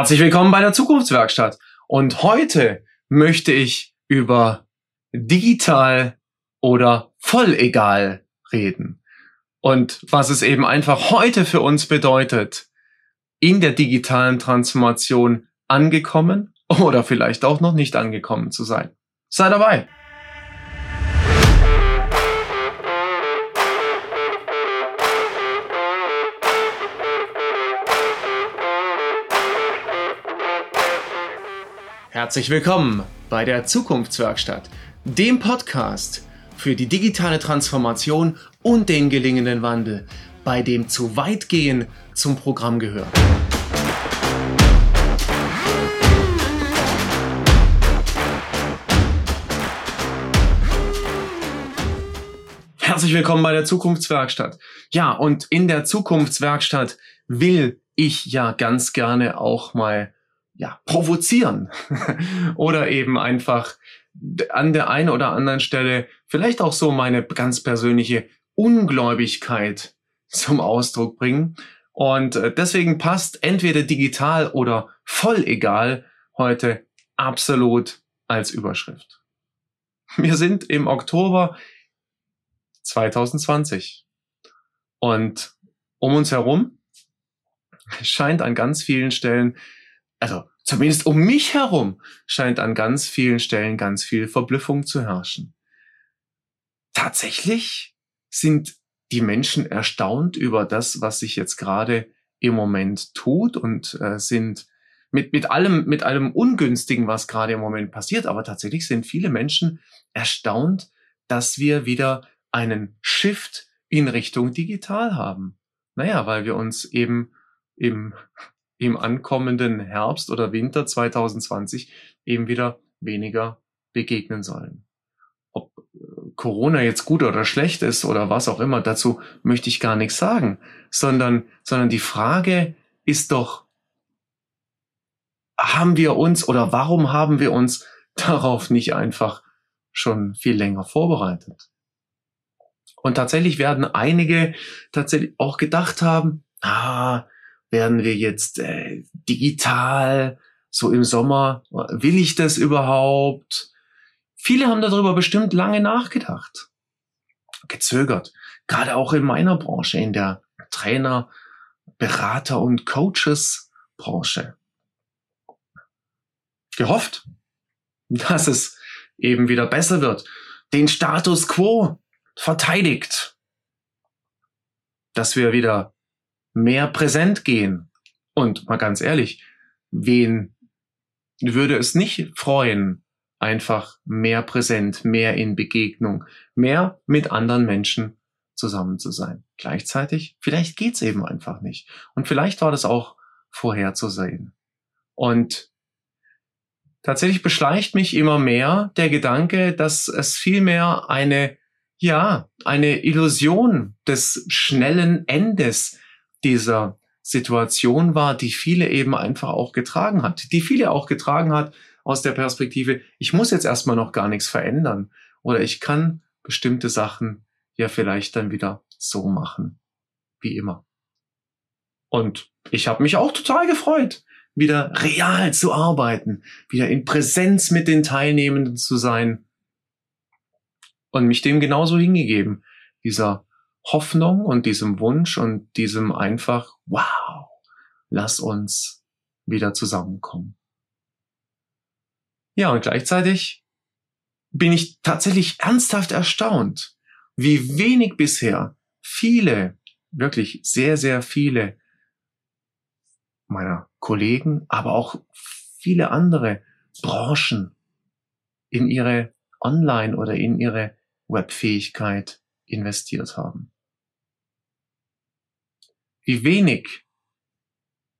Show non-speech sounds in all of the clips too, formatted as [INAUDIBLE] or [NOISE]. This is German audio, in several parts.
Herzlich willkommen bei der Zukunftswerkstatt. Und heute möchte ich über digital oder voll egal reden. Und was es eben einfach heute für uns bedeutet, in der digitalen Transformation angekommen oder vielleicht auch noch nicht angekommen zu sein. Sei dabei! Herzlich willkommen bei der Zukunftswerkstatt, dem Podcast für die digitale Transformation und den gelingenden Wandel, bei dem zu weit gehen zum Programm gehört. Herzlich willkommen bei der Zukunftswerkstatt. Ja, und in der Zukunftswerkstatt will ich ja ganz gerne auch mal ja, provozieren [LAUGHS] oder eben einfach an der einen oder anderen Stelle vielleicht auch so meine ganz persönliche Ungläubigkeit zum Ausdruck bringen. Und äh, deswegen passt entweder digital oder voll egal heute absolut als Überschrift. Wir sind im Oktober 2020 und um uns herum scheint an ganz vielen Stellen also zumindest um mich herum, scheint an ganz vielen Stellen ganz viel Verblüffung zu herrschen. Tatsächlich sind die Menschen erstaunt über das, was sich jetzt gerade im Moment tut und äh, sind mit, mit allem, mit allem Ungünstigen, was gerade im Moment passiert. Aber tatsächlich sind viele Menschen erstaunt, dass wir wieder einen Shift in Richtung digital haben. Naja, weil wir uns eben im im ankommenden Herbst oder Winter 2020 eben wieder weniger begegnen sollen. Ob äh, Corona jetzt gut oder schlecht ist oder was auch immer, dazu möchte ich gar nichts sagen, sondern, sondern die Frage ist doch, haben wir uns oder warum haben wir uns [LAUGHS] darauf nicht einfach schon viel länger vorbereitet? Und tatsächlich werden einige tatsächlich auch gedacht haben, ah, werden wir jetzt äh, digital, so im Sommer, will ich das überhaupt? Viele haben darüber bestimmt lange nachgedacht, gezögert, gerade auch in meiner Branche, in der Trainer, Berater und Coaches Branche. Gehofft, dass es eben wieder besser wird, den Status quo verteidigt, dass wir wieder mehr präsent gehen. Und mal ganz ehrlich, wen würde es nicht freuen, einfach mehr präsent, mehr in Begegnung, mehr mit anderen Menschen zusammen zu sein. Gleichzeitig, vielleicht geht's eben einfach nicht. Und vielleicht war das auch vorherzusehen. Und tatsächlich beschleicht mich immer mehr der Gedanke, dass es vielmehr eine, ja, eine Illusion des schnellen Endes dieser Situation war, die viele eben einfach auch getragen hat, die viele auch getragen hat aus der Perspektive, ich muss jetzt erstmal noch gar nichts verändern oder ich kann bestimmte Sachen ja vielleicht dann wieder so machen, wie immer. Und ich habe mich auch total gefreut, wieder real zu arbeiten, wieder in Präsenz mit den Teilnehmenden zu sein und mich dem genauso hingegeben, dieser Hoffnung und diesem Wunsch und diesem einfach, wow, lass uns wieder zusammenkommen. Ja, und gleichzeitig bin ich tatsächlich ernsthaft erstaunt, wie wenig bisher viele, wirklich sehr, sehr viele meiner Kollegen, aber auch viele andere Branchen in ihre Online- oder in ihre Webfähigkeit investiert haben. Wie wenig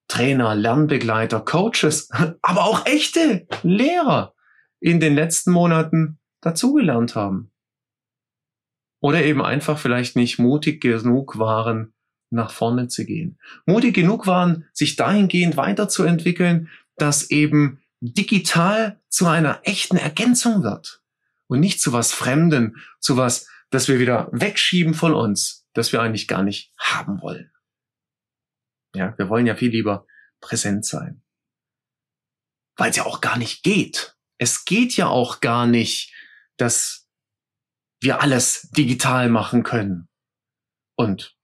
Trainer, Lernbegleiter, Coaches, [LAUGHS] aber auch echte Lehrer in den letzten Monaten dazugelernt haben. Oder eben einfach vielleicht nicht mutig genug waren, nach vorne zu gehen. Mutig genug waren, sich dahingehend weiterzuentwickeln, dass eben digital zu einer echten Ergänzung wird und nicht zu was Fremden, zu was das wir wieder wegschieben von uns, das wir eigentlich gar nicht haben wollen. Ja, wir wollen ja viel lieber präsent sein. weil es ja auch gar nicht geht. Es geht ja auch gar nicht, dass wir alles digital machen können. Und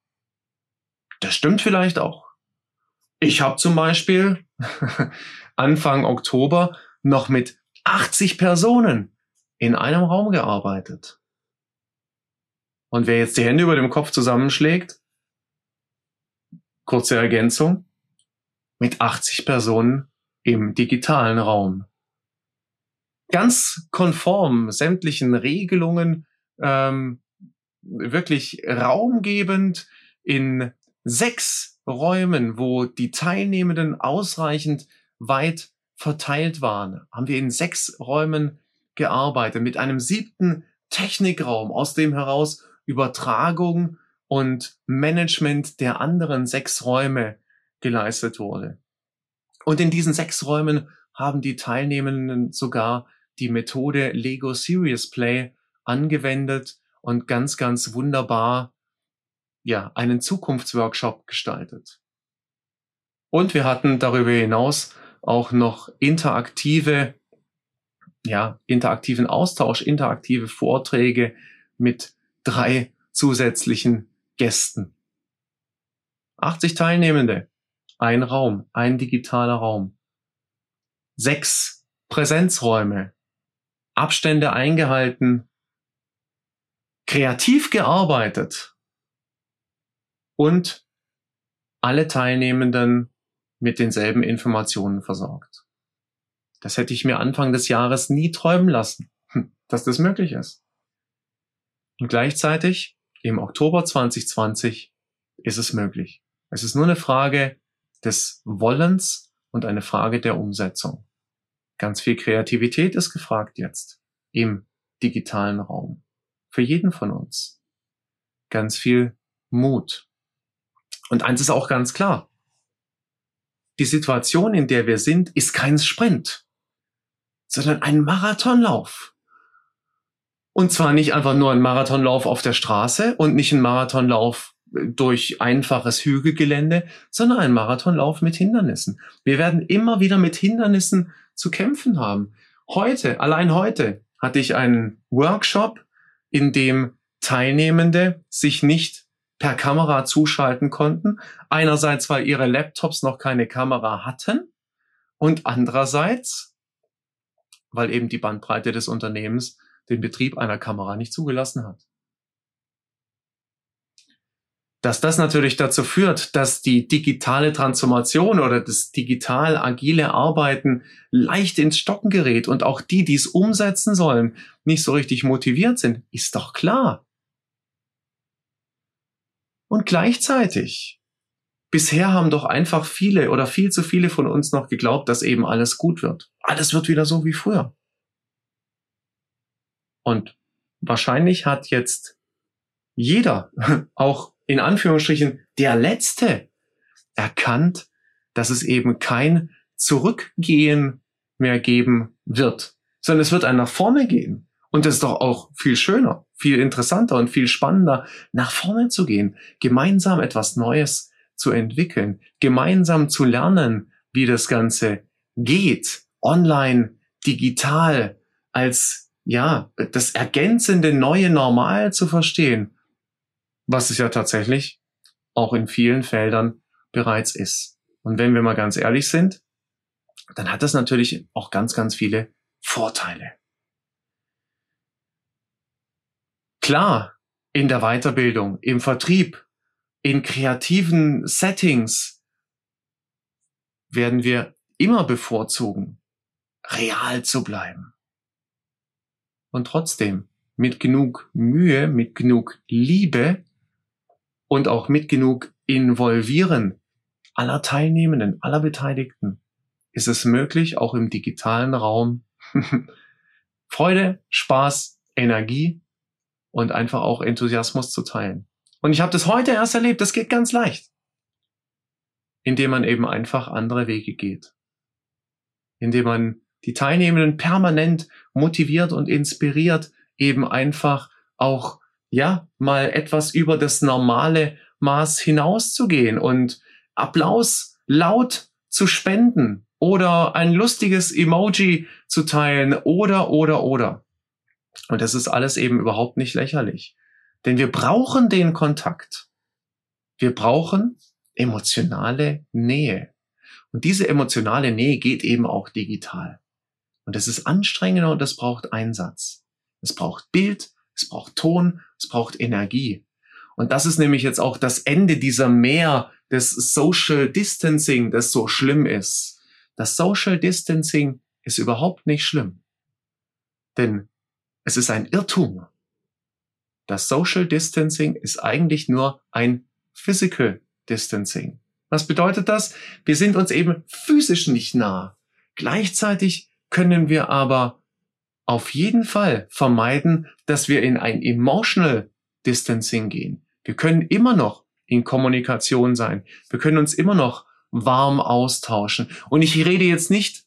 das stimmt vielleicht auch. Ich habe zum Beispiel [LAUGHS] Anfang Oktober noch mit 80 Personen in einem Raum gearbeitet. Und wer jetzt die Hände über dem Kopf zusammenschlägt, kurze Ergänzung, mit 80 Personen im digitalen Raum. Ganz konform sämtlichen Regelungen, ähm, wirklich raumgebend in sechs Räumen, wo die Teilnehmenden ausreichend weit verteilt waren, haben wir in sechs Räumen gearbeitet mit einem siebten Technikraum, aus dem heraus Übertragung und Management der anderen sechs Räume geleistet wurde. Und in diesen sechs Räumen haben die Teilnehmenden sogar die Methode Lego Serious Play angewendet und ganz, ganz wunderbar ja, einen Zukunftsworkshop gestaltet. Und wir hatten darüber hinaus auch noch interaktive, ja, interaktiven Austausch, interaktive Vorträge mit drei zusätzlichen Gästen. 80 Teilnehmende, ein Raum, ein digitaler Raum, sechs Präsenzräume, Abstände eingehalten, kreativ gearbeitet und alle Teilnehmenden mit denselben Informationen versorgt. Das hätte ich mir Anfang des Jahres nie träumen lassen, [LAUGHS] dass das möglich ist. Und gleichzeitig, im Oktober 2020, ist es möglich. Es ist nur eine Frage des Wollens und eine Frage der Umsetzung. Ganz viel Kreativität ist gefragt jetzt im digitalen Raum. Für jeden von uns. Ganz viel Mut. Und eins ist auch ganz klar. Die Situation, in der wir sind, ist kein Sprint, sondern ein Marathonlauf. Und zwar nicht einfach nur ein Marathonlauf auf der Straße und nicht ein Marathonlauf durch einfaches Hügelgelände, sondern ein Marathonlauf mit Hindernissen. Wir werden immer wieder mit Hindernissen zu kämpfen haben. Heute, allein heute, hatte ich einen Workshop, in dem Teilnehmende sich nicht per Kamera zuschalten konnten. Einerseits, weil ihre Laptops noch keine Kamera hatten und andererseits, weil eben die Bandbreite des Unternehmens den Betrieb einer Kamera nicht zugelassen hat. Dass das natürlich dazu führt, dass die digitale Transformation oder das digital agile Arbeiten leicht ins Stocken gerät und auch die, die es umsetzen sollen, nicht so richtig motiviert sind, ist doch klar. Und gleichzeitig, bisher haben doch einfach viele oder viel zu viele von uns noch geglaubt, dass eben alles gut wird. Alles wird wieder so wie früher. Und wahrscheinlich hat jetzt jeder, [LAUGHS] auch in Anführungsstrichen der Letzte, erkannt, dass es eben kein Zurückgehen mehr geben wird, sondern es wird ein nach vorne gehen. Und das ist doch auch viel schöner, viel interessanter und viel spannender, nach vorne zu gehen, gemeinsam etwas Neues zu entwickeln, gemeinsam zu lernen, wie das Ganze geht, online, digital, als ja, das ergänzende neue Normal zu verstehen, was es ja tatsächlich auch in vielen Feldern bereits ist. Und wenn wir mal ganz ehrlich sind, dann hat das natürlich auch ganz, ganz viele Vorteile. Klar, in der Weiterbildung, im Vertrieb, in kreativen Settings werden wir immer bevorzugen, real zu bleiben und trotzdem mit genug Mühe, mit genug Liebe und auch mit genug Involvieren aller Teilnehmenden, aller Beteiligten ist es möglich, auch im digitalen Raum [LAUGHS] Freude, Spaß, Energie und einfach auch Enthusiasmus zu teilen. Und ich habe das heute erst erlebt, das geht ganz leicht, indem man eben einfach andere Wege geht, indem man die Teilnehmenden permanent motiviert und inspiriert, eben einfach auch, ja, mal etwas über das normale Maß hinauszugehen und Applaus laut zu spenden, oder ein lustiges Emoji zu teilen oder, oder, oder. Und das ist alles eben überhaupt nicht lächerlich. Denn wir brauchen den Kontakt. Wir brauchen emotionale Nähe. Und diese emotionale Nähe geht eben auch digital. Und das ist anstrengender und das braucht Einsatz. Es braucht Bild, es braucht Ton, es braucht Energie. Und das ist nämlich jetzt auch das Ende dieser Mehr des Social Distancing, das so schlimm ist. Das Social Distancing ist überhaupt nicht schlimm. Denn es ist ein Irrtum. Das Social Distancing ist eigentlich nur ein Physical Distancing. Was bedeutet das? Wir sind uns eben physisch nicht nah. Gleichzeitig können wir aber auf jeden Fall vermeiden, dass wir in ein Emotional Distancing gehen. Wir können immer noch in Kommunikation sein. Wir können uns immer noch warm austauschen. Und ich rede jetzt nicht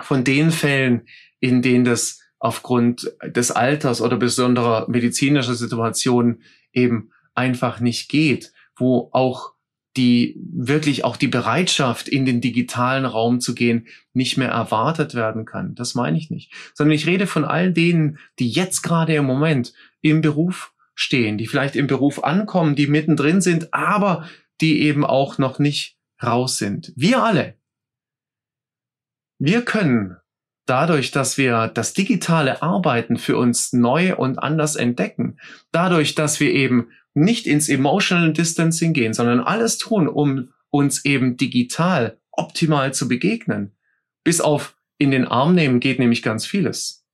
von den Fällen, in denen das aufgrund des Alters oder besonderer medizinischer Situationen eben einfach nicht geht, wo auch die wirklich auch die Bereitschaft, in den digitalen Raum zu gehen, nicht mehr erwartet werden kann. Das meine ich nicht. Sondern ich rede von all denen, die jetzt gerade im Moment im Beruf stehen, die vielleicht im Beruf ankommen, die mittendrin sind, aber die eben auch noch nicht raus sind. Wir alle. Wir können dadurch, dass wir das digitale Arbeiten für uns neu und anders entdecken, dadurch, dass wir eben nicht ins Emotional Distancing gehen, sondern alles tun, um uns eben digital optimal zu begegnen. Bis auf in den Arm nehmen geht nämlich ganz vieles.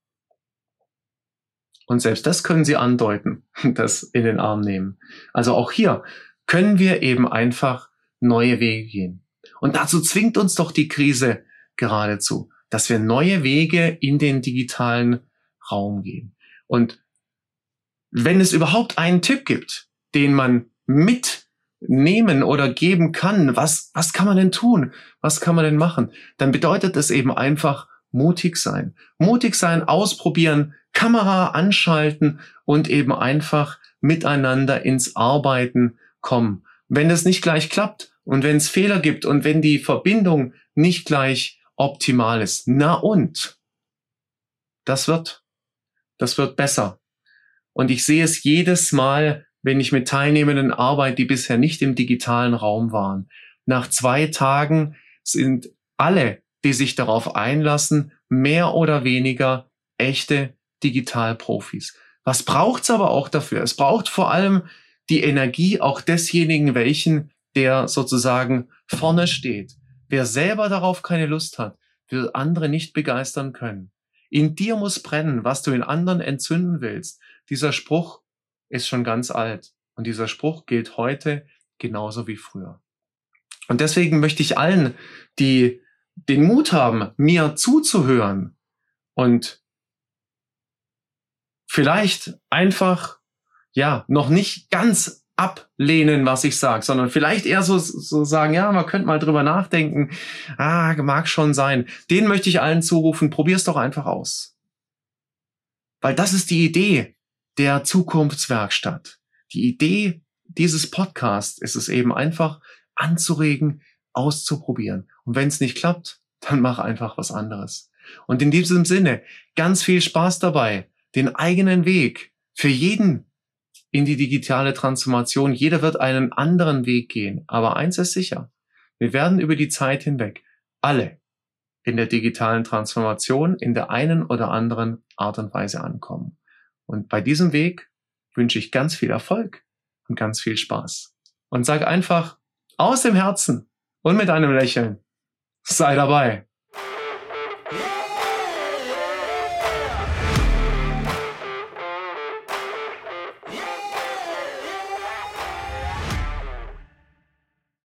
Und selbst das können sie andeuten, [LAUGHS] das in den Arm nehmen. Also auch hier können wir eben einfach neue Wege gehen. Und dazu zwingt uns doch die Krise geradezu, dass wir neue Wege in den digitalen Raum gehen. Und wenn es überhaupt einen Tipp gibt, den man mitnehmen oder geben kann, was, was kann man denn tun? Was kann man denn machen? Dann bedeutet es eben einfach mutig sein. Mutig sein, ausprobieren, Kamera anschalten und eben einfach miteinander ins Arbeiten kommen. Wenn das nicht gleich klappt und wenn es Fehler gibt und wenn die Verbindung nicht gleich optimal ist, na und? Das wird, das wird besser. Und ich sehe es jedes Mal, wenn ich mit Teilnehmenden arbeite, die bisher nicht im digitalen Raum waren. Nach zwei Tagen sind alle, die sich darauf einlassen, mehr oder weniger echte Digitalprofis. Was braucht's aber auch dafür? Es braucht vor allem die Energie auch desjenigen, welchen, der sozusagen vorne steht. Wer selber darauf keine Lust hat, will andere nicht begeistern können. In dir muss brennen, was du in anderen entzünden willst. Dieser Spruch ist schon ganz alt. Und dieser Spruch gilt heute genauso wie früher. Und deswegen möchte ich allen, die den Mut haben, mir zuzuhören und vielleicht einfach, ja, noch nicht ganz ablehnen, was ich sage, sondern vielleicht eher so, so sagen, ja, man könnte mal drüber nachdenken, ah, mag schon sein. Den möchte ich allen zurufen, probier's doch einfach aus. Weil das ist die Idee der Zukunftswerkstatt. Die Idee dieses Podcasts ist es eben einfach anzuregen, auszuprobieren. Und wenn es nicht klappt, dann mach einfach was anderes. Und in diesem Sinne, ganz viel Spaß dabei den eigenen Weg für jeden in die digitale Transformation. Jeder wird einen anderen Weg gehen. Aber eins ist sicher. Wir werden über die Zeit hinweg alle in der digitalen Transformation in der einen oder anderen Art und Weise ankommen. Und bei diesem Weg wünsche ich ganz viel Erfolg und ganz viel Spaß. Und sag einfach aus dem Herzen und mit einem Lächeln, sei dabei.